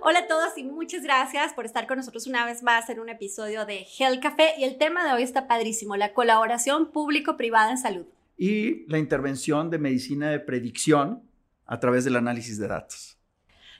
Hola a todos y muchas gracias por estar con nosotros una vez más en un episodio de Health Café y el tema de hoy está padrísimo, la colaboración público-privada en salud. Y la intervención de medicina de predicción a través del análisis de datos.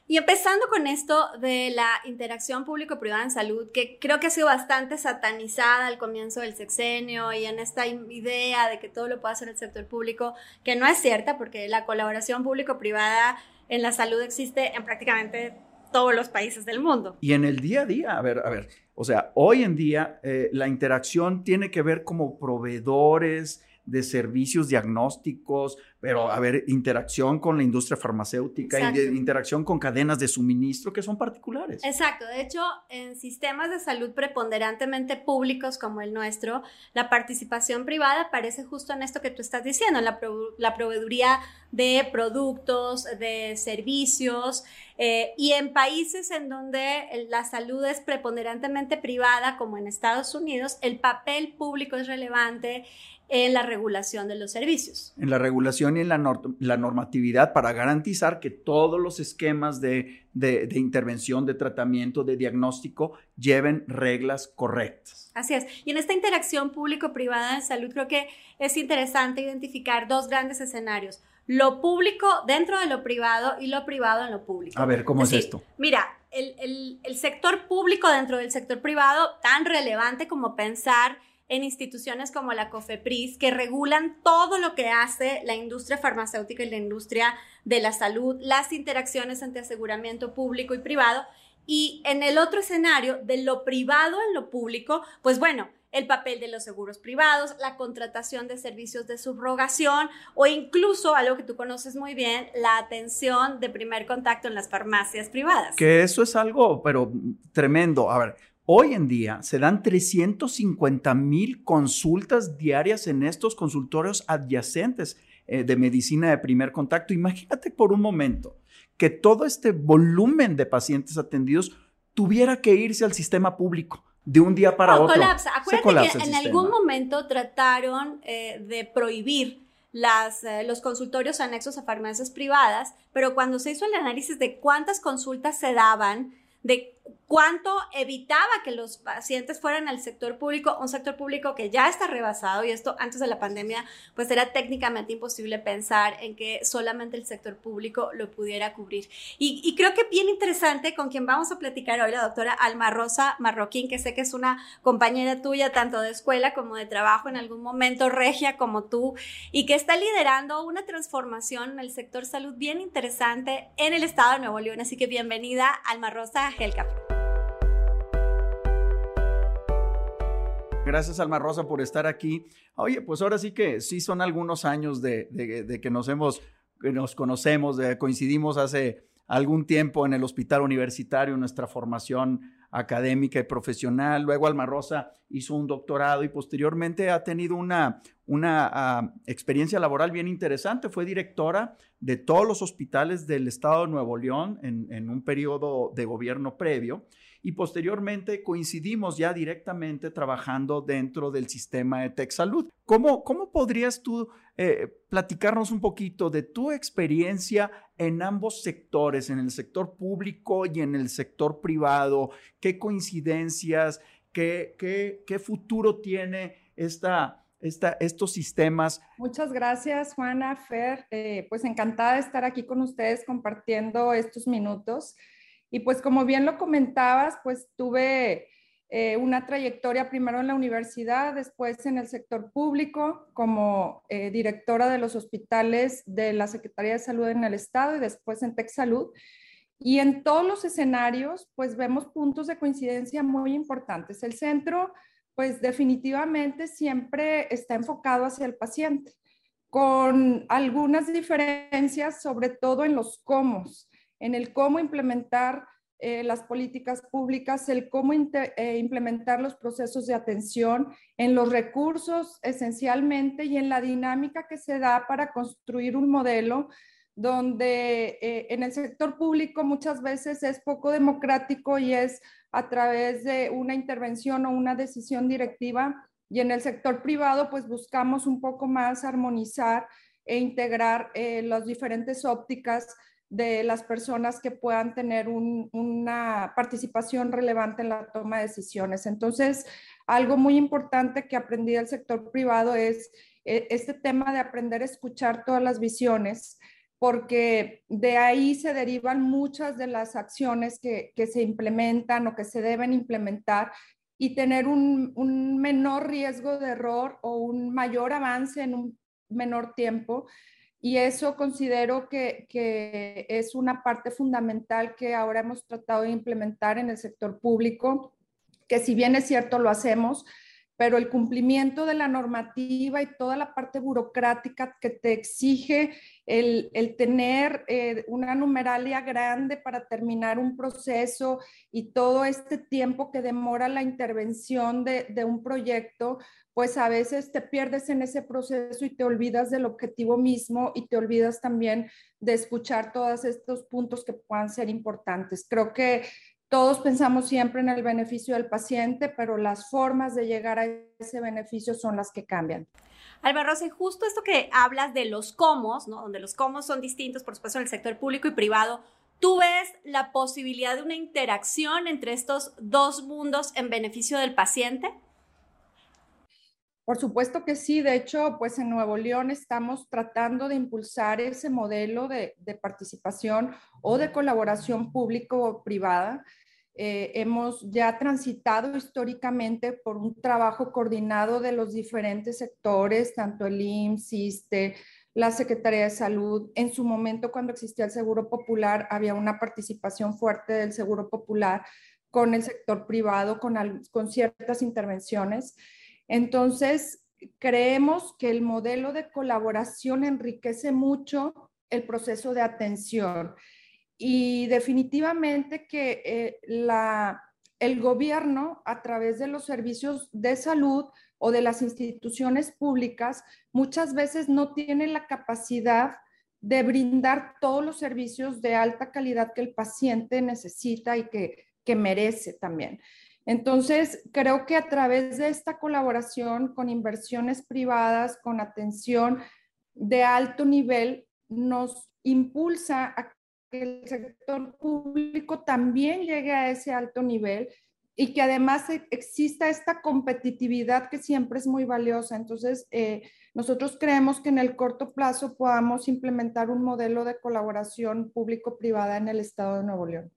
Y empezando con esto de la interacción público-privada en salud, que creo que ha sido bastante satanizada al comienzo del sexenio y en esta idea de que todo lo puede hacer el sector público, que no es cierta porque la colaboración público-privada en la salud existe en prácticamente todos los países del mundo. Y en el día a día, a ver, a ver, o sea, hoy en día eh, la interacción tiene que ver como proveedores, de servicios diagnósticos, pero a ver, interacción con la industria farmacéutica, interacción con cadenas de suministro que son particulares. Exacto, de hecho, en sistemas de salud preponderantemente públicos como el nuestro, la participación privada aparece justo en esto que tú estás diciendo, en la, la proveeduría de productos, de servicios, eh, y en países en donde la salud es preponderantemente privada, como en Estados Unidos, el papel público es relevante en la regulación de los servicios. En la regulación y en la, normatividad para garantizar que todos los esquemas de, intervención, de tratamiento, de diagnóstico lleven reglas correctas. Así es. Y en esta interacción público-privada en salud creo que es interesante identificar dos grandes escenarios. Lo público dentro de lo privado y lo privado en lo público. A ver, ¿cómo es esto? Mira, el, el sector público dentro del sector privado, tan relevante como pensar en instituciones como la COFEPRIS que regulan todo lo que hace la industria farmacéutica y la industria de la salud, las interacciones entre aseguramiento público y privado. Y en el otro escenario, de lo privado en lo público, pues bueno, el papel de los seguros privados, la contratación de servicios de subrogación o incluso, algo que tú conoces muy bien, la atención de primer contacto en las farmacias privadas. Que eso es algo, pero tremendo. A ver, Hoy en día se dan 350 mil consultas diarias en estos consultorios adyacentes eh, de medicina de primer contacto. Imagínate por un momento que todo este volumen de pacientes atendidos tuviera que irse al sistema público de un día para otro. Colapsa. Acuérdate que en algún momento trataron eh, de prohibir las, eh, los consultorios anexos a farmacias privadas, pero cuando se hizo el análisis de cuántas consultas se daban, de cuánto evitaba que los pacientes fueran al sector público, un sector público que ya está rebasado y esto antes de la pandemia pues era técnicamente imposible pensar en que solamente el sector público lo pudiera cubrir. Y, creo que bien interesante con quien vamos a platicar hoy, la doctora Alma Rosa Marroquín, que sé que es una compañera tuya tanto de escuela como de trabajo en algún momento, regia como tú, y que está liderando una transformación en el sector salud bien interesante en el estado de Nuevo León. Así que bienvenida Alma Rosa a Gracias, Alma Rosa, por estar aquí. Oye, pues ahora sí que sí son algunos años de, que nos hemos, nos conocemos, de, coincidimos hace algún tiempo en el hospital universitario, nuestra formación académica y profesional. Luego Alma Rosa hizo un doctorado y posteriormente ha tenido una, una ah, experiencia laboral bien interesante. Fue directora de todos los hospitales del estado de Nuevo León en, en un periodo de gobierno previo y posteriormente coincidimos ya directamente trabajando dentro del sistema de TechSalud. ¿Cómo, cómo podrías tú eh, platicarnos un poquito de tu experiencia en ambos sectores, en el sector público y en el sector privado? ¿Qué coincidencias, qué, qué, qué futuro tiene esta, esta, estos sistemas. Muchas gracias, Juana, Fer. Eh, pues encantada de estar aquí con ustedes compartiendo estos minutos. Y pues como bien lo comentabas, pues tuve eh, una trayectoria primero en la universidad, después en el sector público como eh, directora de los hospitales de la Secretaría de Salud en el Estado y después en TechSalud. Y en todos los escenarios, pues vemos puntos de coincidencia muy importantes. El centro, pues definitivamente siempre está enfocado hacia el paciente, con algunas diferencias, sobre todo en los cómo en el cómo implementar eh, las políticas públicas, el cómo eh, implementar los procesos de atención, en los recursos esencialmente y en la dinámica que se da para construir un modelo donde eh, en el sector público muchas veces es poco democrático y es a través de una intervención o una decisión directiva. Y en el sector privado pues buscamos un poco más armonizar e integrar las diferentes ópticas de las personas que puedan tener una participación relevante en la toma de decisiones. Entonces, algo muy importante que aprendí del sector privado es eh, este tema de aprender a escuchar todas las visiones, porque de ahí se derivan muchas de las acciones que, se implementan o que se deben implementar y tener un menor riesgo de error o un mayor avance en un menor tiempo y eso considero que, es una parte fundamental que ahora hemos tratado de implementar en el sector público, que si bien es cierto lo hacemos, pero el cumplimiento de la normativa y toda la parte burocrática que te exige el, tener eh, una numeralia grande para terminar un proceso y todo este tiempo que demora la intervención de, de un proyecto, pues a veces te pierdes en ese proceso y te olvidas del objetivo mismo y te olvidas también de escuchar todos estos puntos que puedan ser importantes. Creo que todos pensamos siempre en el beneficio del paciente, pero las formas de llegar a ese beneficio son las que cambian. Alba Rosa, justo esto que hablas de los cómo, ¿no? donde los cómo son distintos, por supuesto, en el sector público y privado, ¿tú ves la posibilidad de una interacción entre estos dos mundos en beneficio del paciente? Por supuesto que sí, de hecho, pues en Nuevo León estamos tratando de impulsar ese modelo de, participación o de colaboración público-privada. Eh, hemos ya transitado históricamente por un trabajo coordinado de los diferentes sectores, tanto el IMSS, ISTE, la Secretaría de Salud. En su momento, cuando existía el Seguro Popular, había una participación fuerte del Seguro Popular con el sector privado, con, con ciertas intervenciones. Entonces, creemos que el modelo de colaboración enriquece mucho el proceso de atención y definitivamente que eh, el gobierno a través de los servicios de salud o de las instituciones públicas muchas veces no tiene la capacidad de brindar todos los servicios de alta calidad que el paciente necesita y que merece también. Entonces, creo que a través de esta colaboración con inversiones privadas, con atención de alto nivel, nos impulsa a que el sector público también llegue a ese alto nivel y que además e, exista esta competitividad que siempre es muy valiosa. Entonces, eh, nosotros creemos que en el corto plazo podamos implementar un modelo de colaboración público-privada en el estado de Nuevo León.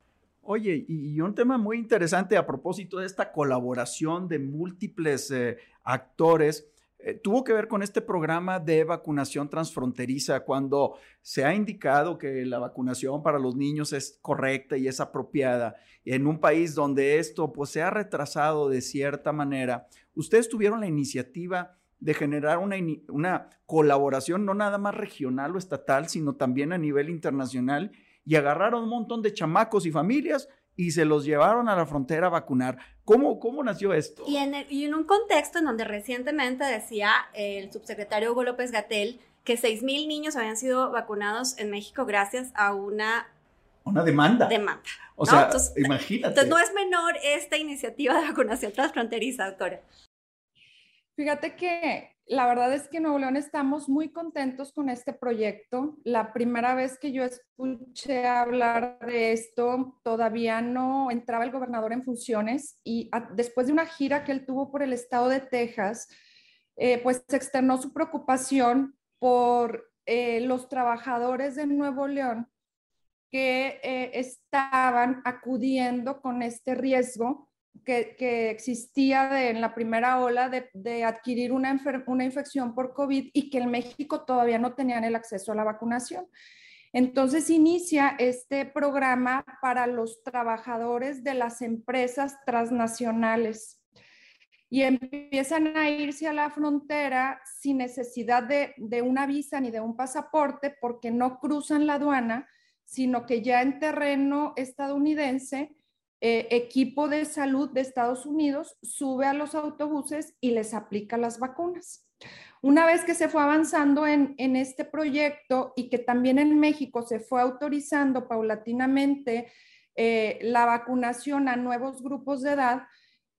Oye, y, un tema muy interesante a propósito de esta colaboración de múltiples eh, actores, eh, tuvo que ver con este programa de vacunación transfronteriza, cuando se ha indicado que la vacunación para los niños es correcta y es apropiada, en un país donde esto pues, se ha retrasado de cierta manera, ustedes tuvieron la iniciativa de generar una, una colaboración no nada más regional o estatal, sino también a nivel internacional y agarraron un montón de chamacos y familias y se los llevaron a la frontera a vacunar. ¿Cómo, cómo nació esto? Y en, y en un contexto en donde recientemente decía el subsecretario Hugo López Gatel que 6 mil niños habían sido vacunados en México gracias a una... Una demanda. Demanda. O sea, imagínate. Entonces no es menor esta iniciativa de vacunación transfronteriza, doctora. Fíjate que la verdad es que en Nuevo León estamos muy contentos con este proyecto. La primera vez que yo escuché hablar de esto, todavía no entraba el gobernador en funciones y después de una gira que él tuvo por el estado de Texas, eh, pues externó su preocupación por eh, los trabajadores de Nuevo León que eh, estaban acudiendo con este riesgo que, existía en la primera ola de, adquirir una, una infección por COVID y que en México todavía no tenían el acceso a la vacunación. Entonces inicia este programa para los trabajadores de las empresas transnacionales y empiezan a irse a la frontera sin necesidad de, de, una visa ni de un pasaporte porque no cruzan la aduana, sino que ya en terreno estadounidense eh, equipo de salud de Estados Unidos sube a los autobuses y les aplica las vacunas. Una vez que se fue avanzando en, este proyecto y que también en México se fue autorizando paulatinamente eh, la vacunación a nuevos grupos de edad,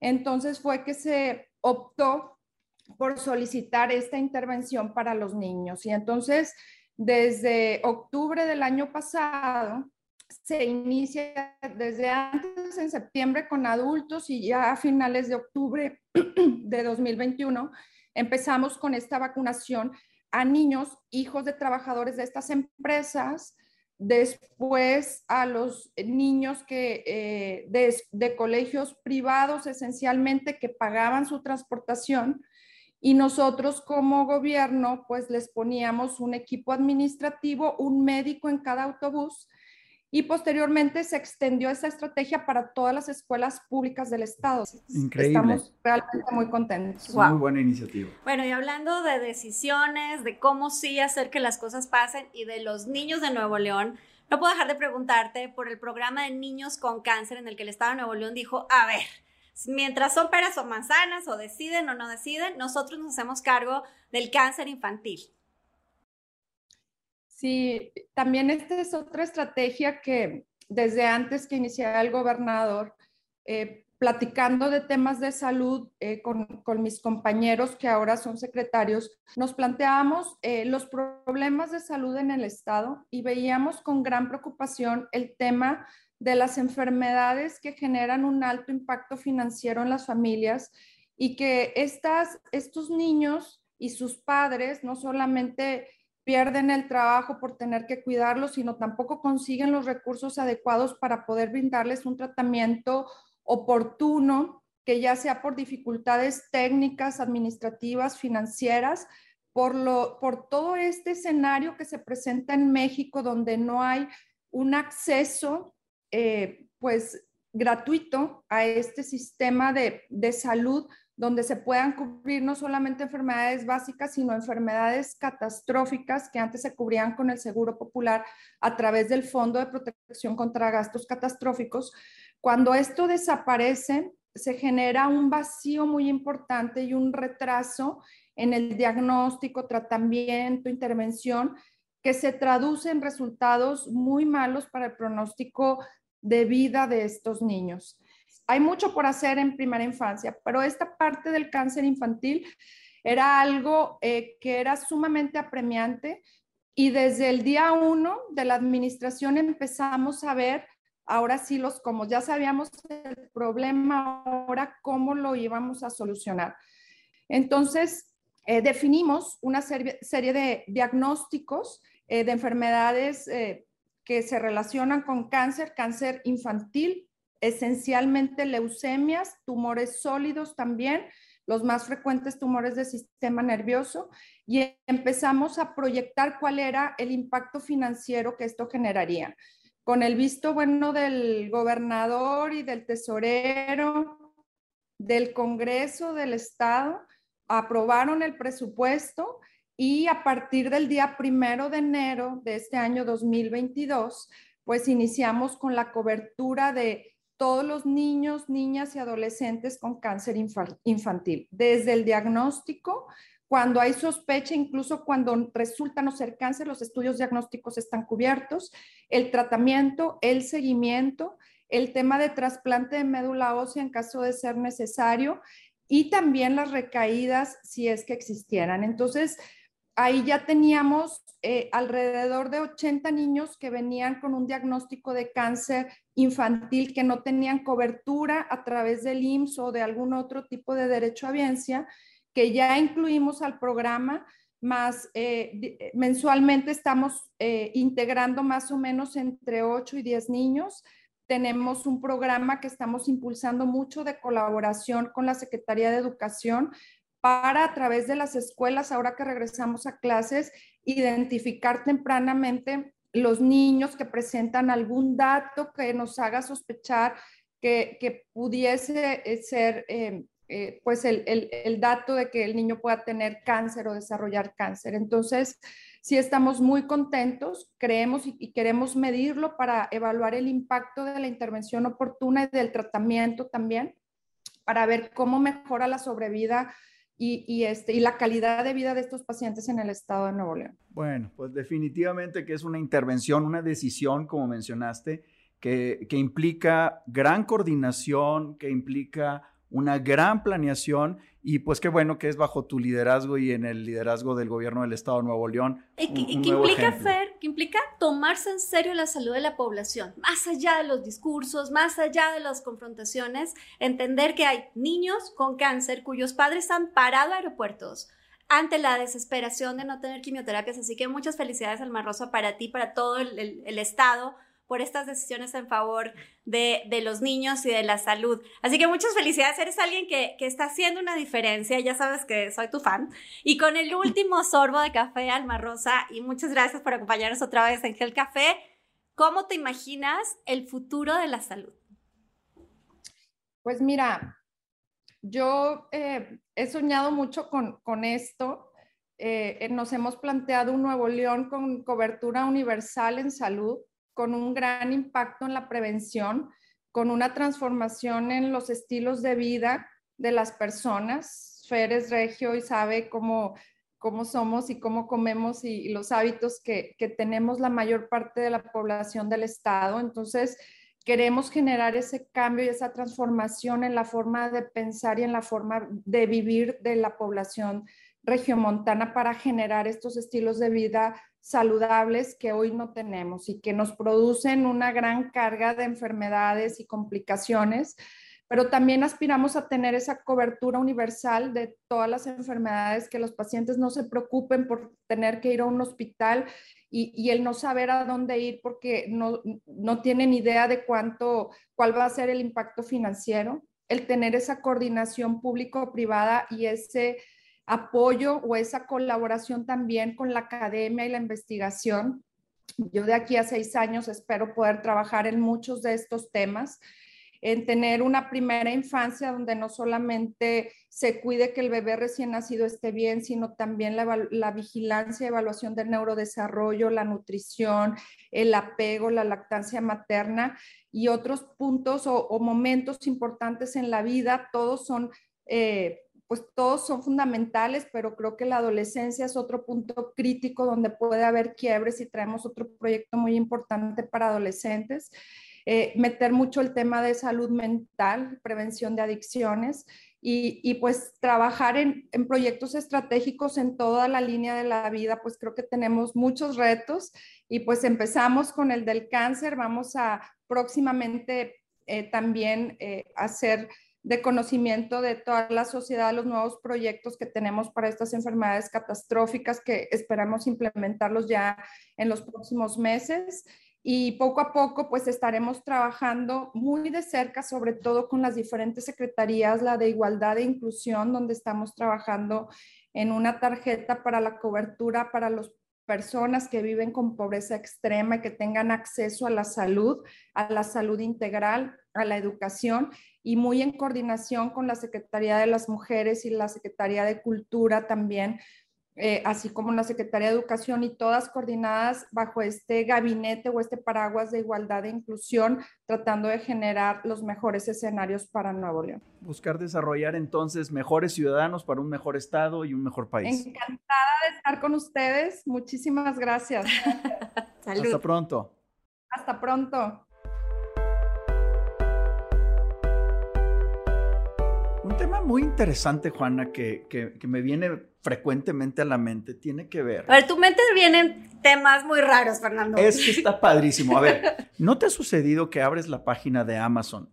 entonces fue que se optó por solicitar esta intervención para los niños. Y entonces Desde octubre del año pasado se inicia desde antes en septiembre con adultos y ya a finales de octubre de 2021 empezamos con esta vacunación a niños, hijos de trabajadores de estas empresas, después a los niños que, eh, de, de, colegios privados esencialmente que pagaban su transportación. Y nosotros como gobierno pues les poníamos un equipo administrativo, un médico en cada autobús y posteriormente se extendió esa estrategia para todas las escuelas públicas del estado. Increíble. Estamos realmente muy contentos. Muy buena iniciativa. Bueno, y hablando de decisiones, de cómo sí hacer que las cosas pasen y de los niños de Nuevo León, no puedo dejar de preguntarte por el programa de niños con cáncer en el que el Estado de Nuevo León dijo, a ver, mientras son peras o manzanas o deciden o no deciden, nosotros nos hacemos cargo del cáncer infantil. Sí, también esta es otra estrategia que desde antes que iniciara el gobernador, eh, platicando de temas de salud eh, con, mis compañeros que ahora son secretarios, nos planteábamos eh, los problemas de salud en el Estado y veíamos con gran preocupación el tema de las enfermedades que generan un alto impacto financiero en las familias y que estas, estos niños y sus padres no solamente pierden el trabajo por tener que cuidarlos, sino tampoco consiguen los recursos adecuados para poder brindarles un tratamiento oportuno, que ya sea por dificultades técnicas, administrativas, financieras, por, lo, por todo este escenario que se presenta en México, donde no hay un acceso, eh, pues, gratuito a este sistema de, de salud donde se puedan cubrir no solamente enfermedades básicas, sino enfermedades catastróficas que antes se cubrían con el Seguro Popular a través del Fondo de Protección contra Gastos Catastróficos. Cuando esto desaparece, se genera un vacío muy importante y un retraso en el diagnóstico, tratamiento, intervención, que se traduce en resultados muy malos para el pronóstico de vida de estos niños. Hay mucho por hacer en primera infancia, pero esta parte del cáncer infantil era algo eh, que era sumamente apremiante y desde el día uno de la administración empezamos a ver, ahora sí los como ya sabíamos el problema, ahora cómo lo íbamos a solucionar. Entonces, eh, definimos una serie, de diagnósticos eh, de enfermedades que se relacionan con cáncer, cáncer infantil, esencialmente leucemias, tumores sólidos también, los más frecuentes tumores del sistema nervioso, y empezamos a proyectar cuál era el impacto financiero que esto generaría. Con el visto bueno del gobernador y del tesorero, del Congreso, del Estado, aprobaron el presupuesto y a partir del día primero de enero de este año 2022, pues iniciamos con la cobertura de todos los niños, niñas y adolescentes con cáncer infantil, desde el diagnóstico, cuando hay sospecha, incluso cuando resulta no ser cáncer, los estudios diagnósticos están cubiertos, el tratamiento, el seguimiento, el tema de trasplante de médula ósea en caso de ser necesario y también las recaídas si es que existieran. Entonces, ahí ya teníamos eh, alrededor de 80 niños que venían con un diagnóstico de cáncer infantil que no tenían cobertura a través del IMSS o de algún otro tipo de derecho a biencia, que ya incluimos al programa, más eh, eh, mensualmente estamos integrando más o menos entre 8 y 10 niños. Tenemos un programa que estamos impulsando mucho de colaboración con la Secretaría de Educación para a través de las escuelas, ahora que regresamos a clases, identificar tempranamente los niños que presentan algún dato que nos haga sospechar que, pudiese eh, ser eh, eh, pues el, el, dato de que el niño pueda tener cáncer o desarrollar cáncer. Entonces, sí estamos muy contentos, creemos y, y, queremos medirlo para evaluar el impacto de la intervención oportuna y del tratamiento también, para ver cómo mejora la sobrevida y, este, y la calidad de vida de estos pacientes en el estado de Nuevo León. Bueno, pues definitivamente que es una intervención, una decisión, como mencionaste, que implica gran coordinación, que implica una gran planeación y pues qué bueno que es bajo tu liderazgo y en el liderazgo del gobierno del Estado de Nuevo León. Y, que implica, Fer, que implica tomarse en serio la salud de la población, más allá de los discursos, más allá de las confrontaciones, entender que hay niños con cáncer cuyos padres han parado aeropuertos ante la desesperación de no tener quimioterapias. Así que muchas felicidades, Alma Rosa, para ti, para todo el Estado por estas decisiones en favor de, los niños y de la salud. Así que muchas felicidades, eres alguien que, está haciendo una diferencia, ya sabes que soy tu fan. Y con el último sorbo de café, Alma Rosa, y muchas gracias por acompañarnos otra vez en Gel Café, ¿cómo te imaginas el futuro de la salud? Pues mira, yo eh, he soñado mucho con, esto. Eh, nos hemos planteado un Nuevo León con cobertura universal en salud con un gran impacto en la prevención, con una transformación en los estilos de vida de las personas. Fer es regio y sabe cómo, cómo somos y cómo comemos y, los hábitos que, que, tenemos la mayor parte de la población del estado. Entonces, queremos generar ese cambio y esa transformación en la forma de pensar y en la forma de vivir de la población regiomontana para generar estos estilos de vida saludables que hoy no tenemos y que nos producen una gran carga de enfermedades y complicaciones, pero también aspiramos a tener esa cobertura universal de todas las enfermedades, que los pacientes no se preocupen por tener que ir a un hospital y, el no saber a dónde ir porque no, no tienen idea de cuánto, cuál va a ser el impacto financiero, el tener esa coordinación público-privada y ese apoyo o esa colaboración también con la academia y la investigación. Yo de aquí a seis años espero poder trabajar en muchos de estos temas, en tener una primera infancia donde no solamente se cuide que el bebé recién nacido esté bien, sino también la, vigilancia evaluación del neurodesarrollo, la nutrición, el apego, la lactancia materna y otros puntos o, momentos importantes en la vida, todos son... Eh, pues todos son fundamentales, pero creo que la adolescencia es otro punto crítico donde puede haber quiebres y traemos otro proyecto muy importante para adolescentes. Eh, meter mucho el tema de salud mental, prevención de adicciones y, y pues trabajar en, en, proyectos estratégicos en toda la línea de la vida, pues creo que tenemos muchos retos y pues empezamos con el del cáncer, vamos a próximamente eh, también eh, hacer de conocimiento de toda la sociedad, los nuevos proyectos que tenemos para estas enfermedades catastróficas que esperamos implementarlos ya en los próximos meses. Y poco a poco, pues estaremos trabajando muy de cerca, sobre todo con las diferentes secretarías, la de igualdad e inclusión, donde estamos trabajando en una tarjeta para la cobertura para las personas que viven con pobreza extrema y que tengan acceso a la salud, a la salud integral, a la educación y muy en coordinación con la Secretaría de las Mujeres y la Secretaría de Cultura también, eh, así como la Secretaría de Educación y todas coordinadas bajo este gabinete o este paraguas de igualdad e inclusión, tratando de generar los mejores escenarios para Nuevo León. Buscar desarrollar entonces mejores ciudadanos para un mejor Estado y un mejor país. Encantada de estar con ustedes. Muchísimas gracias. Hasta pronto. Hasta pronto. Tema muy interesante, Juana, que, que, me viene frecuentemente a la mente, tiene que ver. A ver, tu mente vienen temas muy raros, Fernando. Es que está padrísimo. A ver, ¿no te ha sucedido que abres la página de Amazon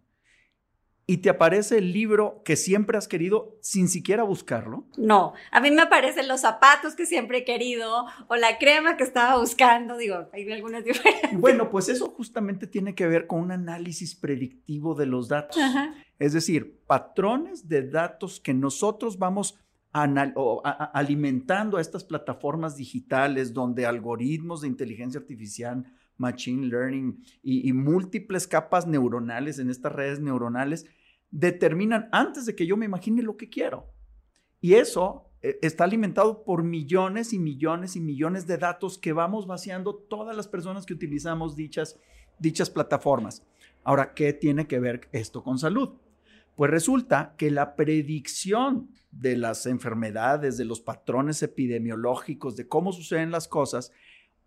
y te aparece el libro que siempre has querido sin siquiera buscarlo? No, a mí me aparecen los zapatos que siempre he querido o la crema que estaba buscando, digo, hay algunas diferencias. Bueno, pues eso justamente tiene que ver con un análisis predictivo de los datos. Es decir, patrones de datos que nosotros vamos alimentando a estas plataformas digitales donde algoritmos de inteligencia artificial, machine learning y múltiples capas neuronales en estas redes neuronales determinan antes de que yo me imagine lo que quiero. Y eso eh, está alimentado por millones y millones y millones de datos que vamos vaciando todas las personas que utilizamos dichas, dichas plataformas. Ahora, ¿qué tiene que ver esto con salud? Pues resulta que la predicción de las enfermedades, de los patrones epidemiológicos, de cómo suceden las cosas,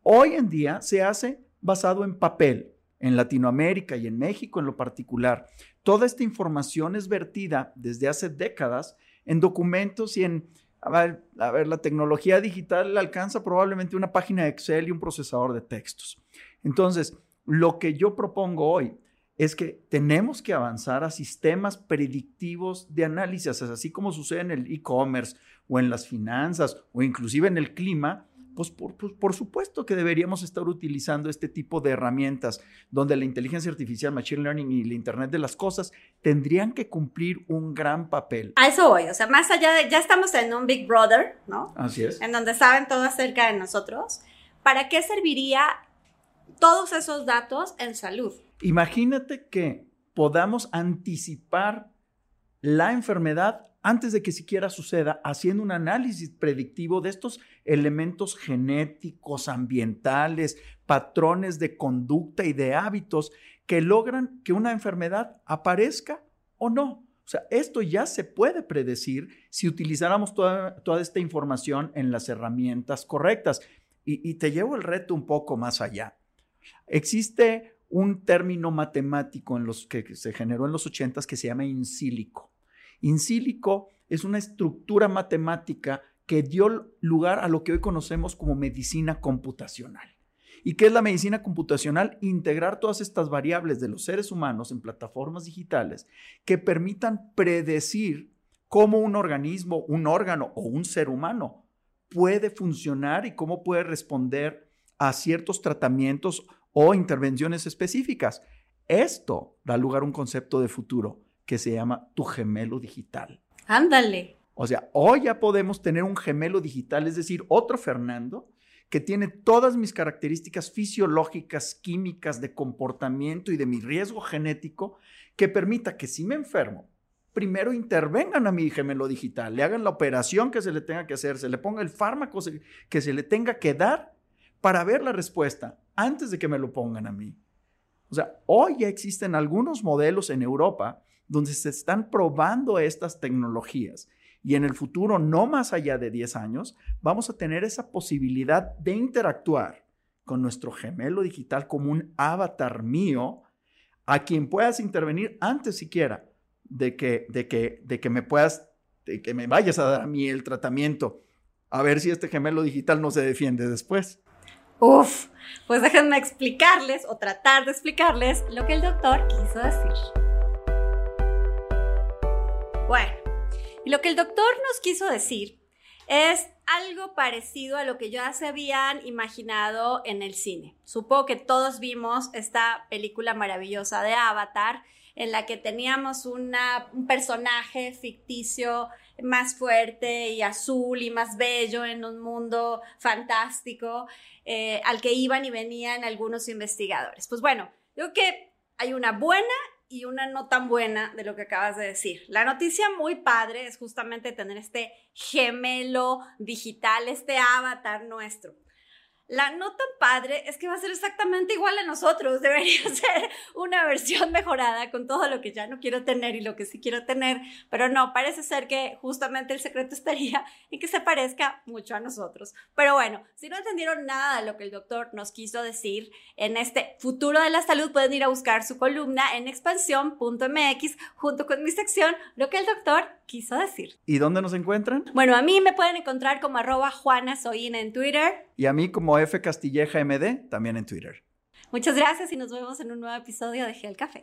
hoy en día se hace basado en papel, en Latinoamérica y en México en lo particular, toda esta información es vertida desde hace décadas en documentos y en, a ver, la tecnología digital alcanza probablemente una página de Excel y un procesador de textos. Entonces, lo que yo propongo hoy es que tenemos que avanzar a sistemas predictivos de análisis, así como sucede en el e-commerce o en las finanzas o inclusive en el clima, pues por, pues por, supuesto que deberíamos estar utilizando este tipo de herramientas donde la inteligencia artificial, machine learning y el Internet de las cosas tendrían que cumplir un gran papel. A eso voy, o sea, más allá de, ya estamos en un Big Brother, ¿no? Así es. En donde saben todo acerca de nosotros. ¿Para qué serviría todos esos datos en salud? Imagínate que podamos anticipar la enfermedad antes de que siquiera suceda, haciendo un análisis predictivo de estos elementos genéticos, ambientales, patrones de conducta y de hábitos que logran que una enfermedad aparezca o no. O sea, esto ya se puede predecir si utilizáramos toda, esta información en las herramientas correctas. Y, te llevo el reto un poco más allá. Existe un término matemático en los que se generó en los 80 que se llama in silico. In silico es una estructura matemática que dio lugar a lo que hoy conocemos como medicina computacional. ¿Y qué es la medicina computacional? Integrar todas estas variables de los seres humanos en plataformas digitales que permitan predecir cómo un organismo, un órgano o un ser humano puede funcionar y cómo puede responder a ciertos tratamientos o intervenciones específicas. Esto da lugar a un concepto de futuro que se llama tu gemelo digital. Ándale. O sea, hoy ya podemos tener un gemelo digital, es decir, otro Fernando que tiene todas mis características fisiológicas, químicas, de comportamiento y de mi riesgo genético, que permita que si me enfermo, primero intervengan a mi gemelo digital, le hagan la operación que se le tenga que hacer, se le ponga el fármaco que se le tenga que dar para ver la respuesta antes de que me lo pongan a mí. O sea, hoy ya existen algunos modelos en Europa donde se están probando estas tecnologías y en el futuro, no más allá de 10 años, vamos a tener esa posibilidad de interactuar con nuestro gemelo digital como un avatar mío a quien puedas intervenir antes siquiera de que, de que, de que me puedas, de que me vayas a dar a mí el tratamiento, a ver si este gemelo digital no se defiende después. Uf, pues déjenme explicarles o tratar de explicarles lo que el doctor quiso decir. Bueno, y lo que el doctor nos quiso decir es algo parecido a lo que ya se habían imaginado en el cine. Supongo que todos vimos esta película maravillosa de Avatar, en la que teníamos un personaje ficticio más fuerte y azul y más bello en un mundo fantástico eh, al que iban y venían algunos investigadores. Pues bueno, creo que hay una buena y una no tan buena de lo que acabas de decir. La noticia muy padre es justamente tener este gemelo digital, este avatar nuestro. La no tan padre es que va a ser exactamente igual a nosotros. Debería ser una versión mejorada con todo lo que ya no quiero tener y lo que sí quiero tener. Pero no, parece ser que justamente el secreto estaría en que se parezca mucho a nosotros. Pero bueno, si no entendieron nada de lo que el doctor nos quiso decir en este futuro de la salud, pueden ir a buscar su columna en expansión.mx junto con mi sección, lo que el doctor quiso decir. ¿Y dónde nos encuentran? Bueno, a mí me pueden encontrar como arroba Juana en Twitter. Y a mí como F Castilleja MD, también en Twitter. Muchas gracias y nos vemos en un nuevo episodio de Gel Café.